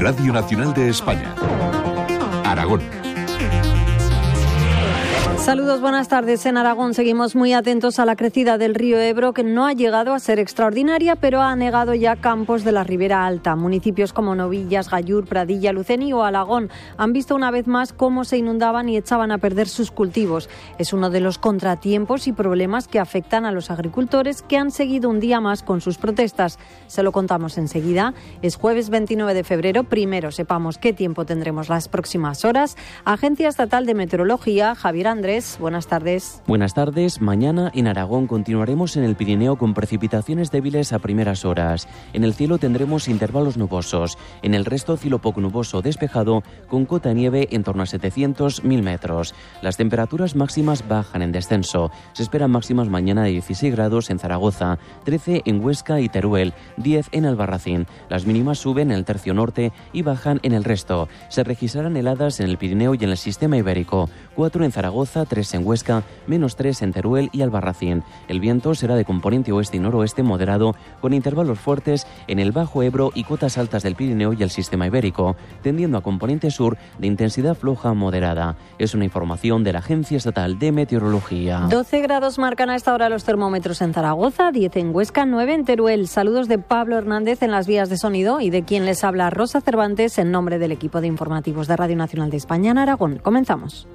Radio Nacional de España. Aragón. Saludos, buenas tardes. En Aragón seguimos muy atentos a la crecida del río Ebro, que no ha llegado a ser extraordinaria, pero ha anegado ya campos de la Ribera Alta. Municipios como Novillas, Gallur, Pradilla, Luceni o Alagón han visto una vez más cómo se inundaban y echaban a perder sus cultivos. Es uno de los contratiempos y problemas que afectan a los agricultores que han seguido un día más con sus protestas. Se lo contamos enseguida. Es jueves 29 de febrero. Primero sepamos qué tiempo tendremos las próximas horas. Agencia Estatal de Meteorología, Javier Andrés buenas tardes. Buenas tardes. Mañana en Aragón continuaremos en el Pirineo con precipitaciones débiles a primeras horas. En el cielo tendremos intervalos nubosos. En el resto cielo poco nuboso despejado con cota nieve en torno a 700-1000 metros. Las temperaturas máximas bajan en descenso. Se esperan máximas mañana de 16 grados en Zaragoza, 13 en Huesca y Teruel, 10 en Albarracín. Las mínimas suben en el tercio norte y bajan en el resto. Se registrarán heladas en el Pirineo y en el sistema ibérico, 4 en Zaragoza, 3 en Huesca, menos 3 en Teruel y Albarracín. El viento será de componente oeste y noroeste moderado, con intervalos fuertes en el Bajo Ebro y cotas altas del Pirineo y el sistema ibérico, tendiendo a componente sur de intensidad floja moderada. Es una información de la Agencia Estatal de Meteorología. 12 grados marcan a esta hora los termómetros en Zaragoza, 10 en Huesca, 9 en Teruel. Saludos de Pablo Hernández en las vías de sonido y de quien les habla Rosa Cervantes en nombre del equipo de informativos de Radio Nacional de España en Aragón. Comenzamos.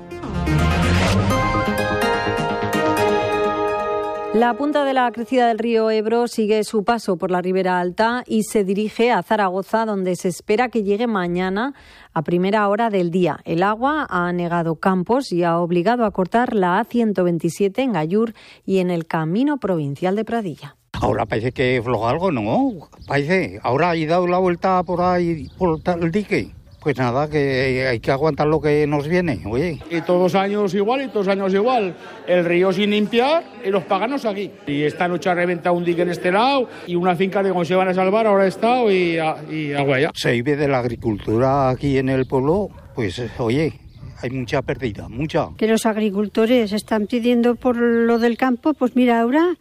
La punta de la crecida del río Ebro sigue su paso por la ribera alta y se dirige a Zaragoza, donde se espera que llegue mañana a primera hora del día. El agua ha anegado campos y ha obligado a cortar la A127 en Gallur y en el camino provincial de Pradilla. Ahora parece que floja algo, ¿no? Parece. Ahora ha dado la vuelta por ahí, por el dique. Pues nada, que hay que aguantar lo que nos viene, oye. Y todos años igual, y todos años igual. El río sin limpiar y los paganos aquí. Y esta noche ha reventado un dique en este lado y una finca de cómo se van a salvar ahora está y, y agua ya. Se vive de la agricultura aquí en el pueblo, pues oye, hay mucha pérdida, mucha. Que los agricultores están pidiendo por lo del campo, pues mira, ahora,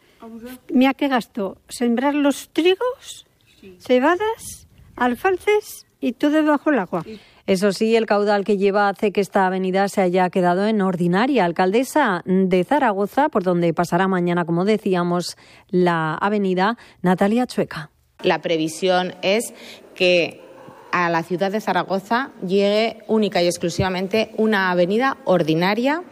mira qué gasto, sembrar los trigos, cebadas, alfalces y todo bajo el agua. Eso sí, el caudal que lleva hace que esta avenida se haya quedado en ordinaria. Alcaldesa de Zaragoza, por donde pasará mañana, como decíamos, la avenida Natalia Chueca. La previsión es que a la ciudad de Zaragoza llegue única y exclusivamente una avenida ordinaria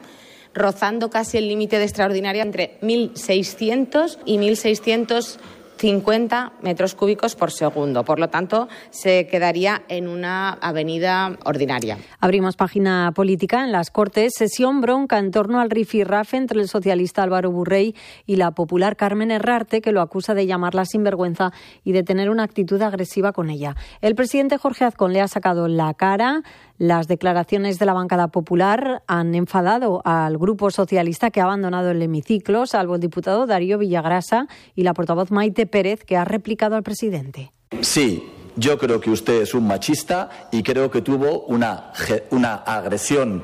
rozando casi el límite de extraordinaria entre 1.600 y 1.600 50 metros cúbicos por segundo. Por lo tanto, se quedaría en una avenida ordinaria. Abrimos página política en las Cortes. Sesión bronca en torno al rifirrafe entre el socialista Álvaro Burrey y la popular Carmen Herrarte, que lo acusa de llamarla sinvergüenza y de tener una actitud agresiva con ella. El presidente Jorge Azcón le ha sacado la cara. Las declaraciones de la bancada popular han enfadado al grupo socialista que ha abandonado el hemiciclo, salvo el diputado Darío Villagrasa y la portavoz Maite Pérez, que ha replicado al presidente. Sí, yo creo que usted es un machista y creo que tuvo una, una agresión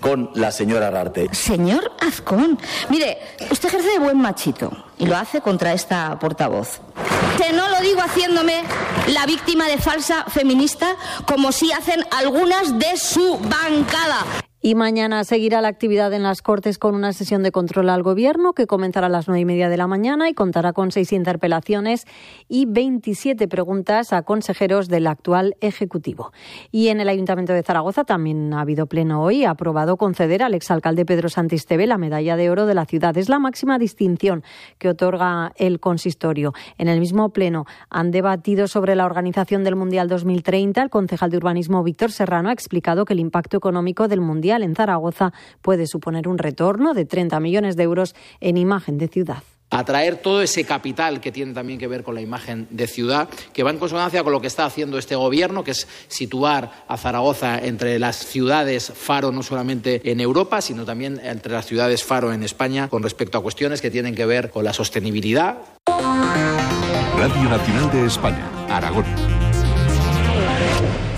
con la señora Rarte. Señor Azcón, mire, usted ejerce de buen machito y lo hace contra esta portavoz. Que no lo digo haciéndome la víctima de falsa feminista como si hacen algunas de su bancada. Y mañana seguirá la actividad en las Cortes con una sesión de control al Gobierno que comenzará a las nueve y media de la mañana y contará con seis interpelaciones y 27 preguntas a consejeros del actual Ejecutivo. Y en el Ayuntamiento de Zaragoza también ha habido pleno hoy. Ha aprobado conceder al exalcalde Pedro Santisteve la medalla de oro de la ciudad. Es la máxima distinción que otorga el consistorio. En el mismo pleno han debatido sobre la organización del Mundial 2030. El concejal de urbanismo Víctor Serrano ha explicado que el impacto económico del Mundial en Zaragoza puede suponer un retorno de 30 millones de euros en imagen de ciudad atraer todo ese capital que tiene también que ver con la imagen de ciudad, que va en consonancia con lo que está haciendo este Gobierno, que es situar a Zaragoza entre las ciudades faro no solamente en Europa, sino también entre las ciudades faro en España, con respecto a cuestiones que tienen que ver con la sostenibilidad. Radio Nacional de España, Aragón.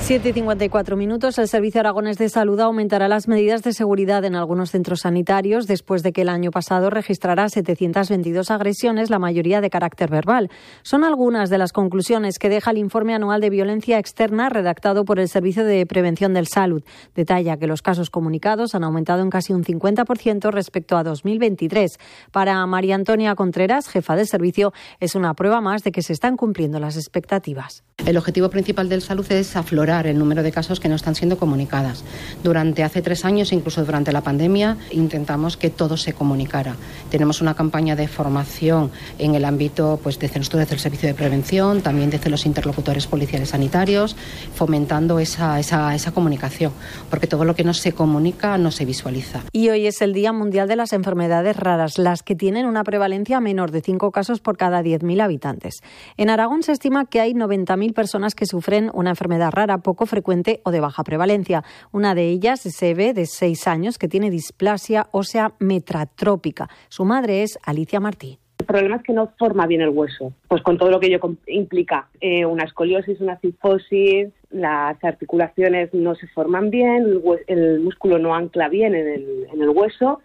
7 y 54 minutos. El Servicio Aragones de Salud aumentará las medidas de seguridad en algunos centros sanitarios después de que el año pasado registrara 722 agresiones, la mayoría de carácter verbal. Son algunas de las conclusiones que deja el informe anual de violencia externa redactado por el Servicio de Prevención del Salud. Detalla que los casos comunicados han aumentado en casi un 50% respecto a 2023. Para María Antonia Contreras, jefa del servicio, es una prueba más de que se están cumpliendo las expectativas. El objetivo principal del salud es aflorar el número de casos que no están siendo comunicadas. Durante hace tres años, incluso durante la pandemia, intentamos que todo se comunicara. Tenemos una campaña de formación en el ámbito pues, de desde el servicio de prevención, también desde los interlocutores policiales sanitarios, fomentando esa, esa, esa comunicación, porque todo lo que no se comunica no se visualiza. Y hoy es el Día Mundial de las Enfermedades Raras, las que tienen una prevalencia menor de cinco casos por cada 10.000 habitantes. En Aragón se estima que hay 90.000 personas que sufren una enfermedad rara poco frecuente o de baja prevalencia. Una de ellas es Eve, de seis años, que tiene displasia ósea metratrópica. Su madre es Alicia Martí. El problema es que no forma bien el hueso, pues con todo lo que ello implica, eh, una escoliosis, una cifosis, las articulaciones no se forman bien, el, músculo no ancla bien en el, en el hueso.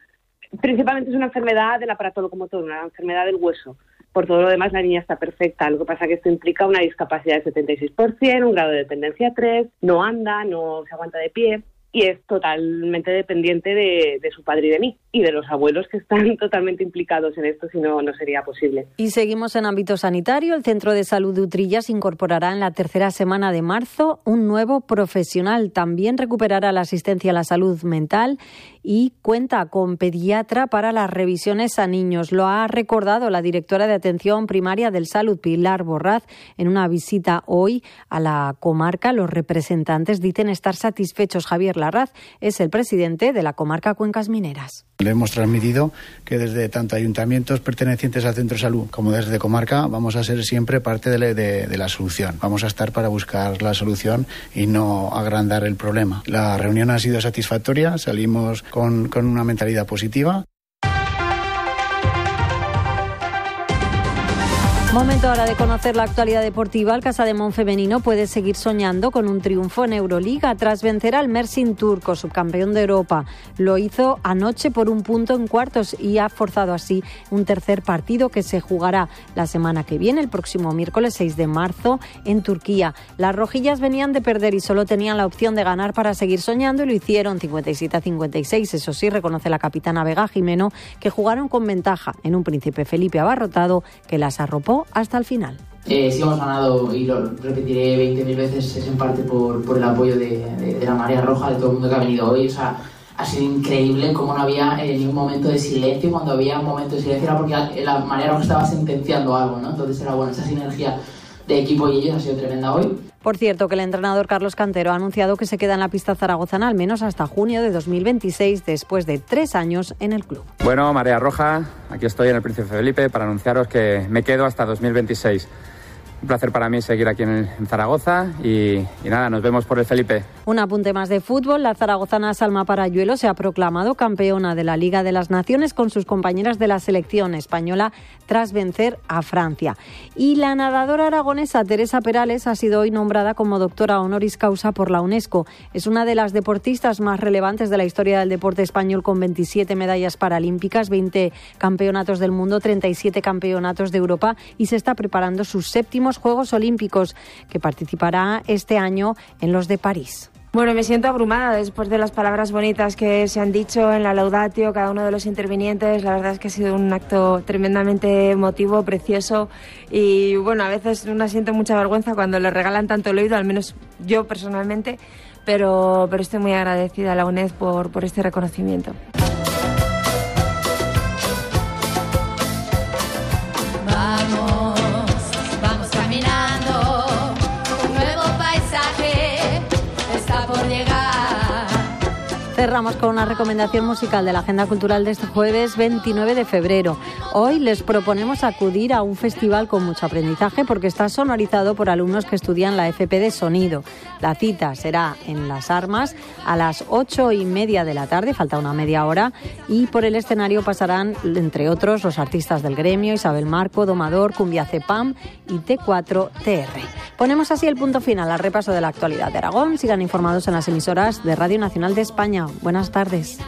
Principalmente es una enfermedad del aparato locomotor, una enfermedad del hueso. Por todo lo demás, la niña está perfecta. Lo que pasa es que esto implica una discapacidad del 76%, un grado de dependencia 3, no anda, no se aguanta de pie y es totalmente dependiente de, su padre y de mí y de los abuelos que están totalmente implicados en esto, si no, no sería posible. Y seguimos en ámbito sanitario. El Centro de Salud de Utrillas incorporará en la tercera semana de marzo un nuevo profesional. También recuperará la asistencia a la salud mental y cuenta con pediatra para las revisiones a niños. Lo ha recordado la directora de Atención Primaria del Salud, Pilar Borraz, en una visita hoy a la comarca. Los representantes dicen estar satisfechos. Javier Larraz es el presidente de la comarca Cuencas Mineras. Le hemos transmitido que desde tanto ayuntamientos pertenecientes al centro salud como desde comarca vamos a ser siempre parte de, la solución. Vamos a estar para buscar la solución y no agrandar el problema. La reunión ha sido satisfactoria, salimos con una mentalidad positiva. Momento ahora de conocer la actualidad deportiva. El Casa de Mon femenino puede seguir soñando con un triunfo en Euroliga tras vencer al Mersin turco, subcampeón de Europa. Lo hizo anoche por un punto en cuartos y ha forzado así un tercer partido que se jugará la semana que viene, el próximo miércoles 6 de marzo, en Turquía. Las rojillas venían de perder y solo tenían la opción de ganar para seguir soñando y lo hicieron 57 a 56. Eso sí, reconoce la capitana Vega Jimeno que jugaron con ventaja en un príncipe Felipe abarrotado que las arropó hasta el final. Eh, sí hemos ganado, y lo repetiré 20.000 veces, es en parte por, por el apoyo de, de, la marea roja, de todo el mundo que ha venido hoy. O sea, ha sido increíble cómo no había eh, ningún momento de silencio. Cuando había un momento de silencio era porque la marea roja estaba sentenciando algo, ¿no? Entonces era bueno, esa sinergia de equipo y ellos ha sido tremenda hoy. Por cierto, que el entrenador Carlos Cantero ha anunciado que se queda en la pista zaragozana al menos hasta junio de 2026, después de tres años en el club. Bueno, Marea Roja, aquí estoy en el Príncipe Felipe para anunciaros que me quedo hasta 2026. Un placer para mí seguir aquí en, Zaragoza y, nada, nos vemos por el Felipe. Un apunte más de fútbol. La zaragozana Salma Parayuelo se ha proclamado campeona de la Liga de las Naciones con sus compañeras de la selección española tras vencer a Francia. Y la nadadora aragonesa Teresa Perales ha sido hoy nombrada como doctora honoris causa por la UNESCO. Es una de las deportistas más relevantes de la historia del deporte español con 27 medallas paralímpicas, 20 campeonatos del mundo, 37 campeonatos de Europa y se está preparando sus séptimos Juegos Olímpicos que participará este año en los de París. Bueno, me siento abrumada después de las palabras bonitas que se han dicho en la laudatio cada uno de los intervinientes. La verdad es que ha sido un acto tremendamente emotivo, precioso y bueno, a veces uno siente mucha vergüenza cuando le regalan tanto el oído, al menos yo personalmente, pero, pero estoy muy agradecida a la UNED por, por este reconocimiento. Cerramos con una recomendación musical de la agenda cultural de este jueves 29 de febrero. Hoy les proponemos acudir a un festival con mucho aprendizaje porque está sonorizado por alumnos que estudian la FP de sonido. La cita será en Las Armas a las ocho y media de la tarde, falta una media hora, y por el escenario pasarán, entre otros, los artistas del gremio, Isabel Marco, Domador, Cumbia Cepam y T4TR. Ponemos así el punto final al repaso de la actualidad de Aragón. Sigan informados en las emisoras de Radio Nacional de España. Buenas tardes.